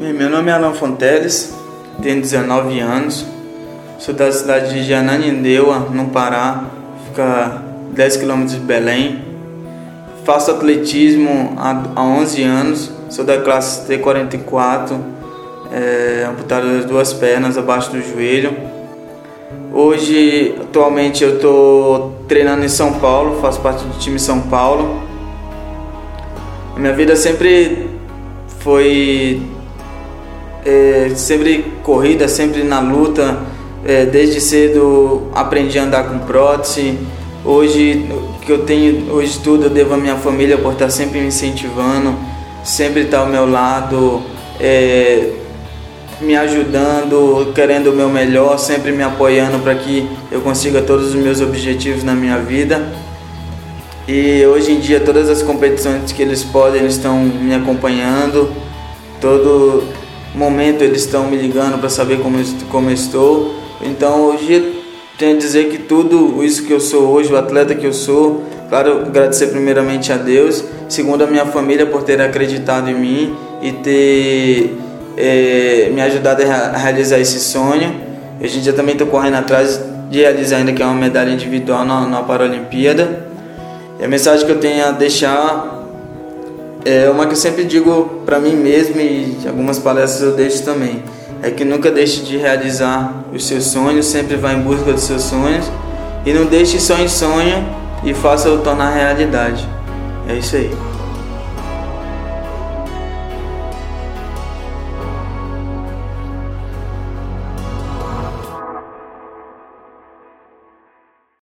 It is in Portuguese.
Meu nome é Alan Fonteles, tenho 19 anos, sou da cidade de Jananindeua, no Pará, fica 10 km de Belém. Faço atletismo há 11 anos, sou da classe T44, é, amputado das duas pernas abaixo do joelho. Hoje, atualmente, eu estou treinando em São Paulo, faço parte do time São Paulo. Minha vida sempre foi é, sempre corrida, sempre na luta. É, desde cedo aprendi a andar com prótese. Hoje que eu tenho, hoje tudo eu devo à minha família por estar sempre me incentivando, sempre estar ao meu lado, é, me ajudando, querendo o meu melhor, sempre me apoiando para que eu consiga todos os meus objetivos na minha vida. E hoje em dia todas as competições que eles podem, eles estão me acompanhando. Todo momento eles estão me ligando para saber como, como estou. Então hoje tenho a dizer que tudo isso que eu sou hoje, o atleta que eu sou, claro, agradecer primeiramente a Deus, segundo a minha família por ter acreditado em mim e ter é, me ajudado a realizar esse sonho. Hoje em dia também estou correndo atrás de realizar ainda que é uma medalha individual na, na Paralimpíada. E a mensagem que eu tenho a deixar é uma que eu sempre digo para mim mesmo e algumas palestras eu deixo também. É que nunca deixe de realizar os seus sonhos, sempre vá em busca dos seus sonhos e não deixe só em sonho e faça-o tornar realidade. É isso aí.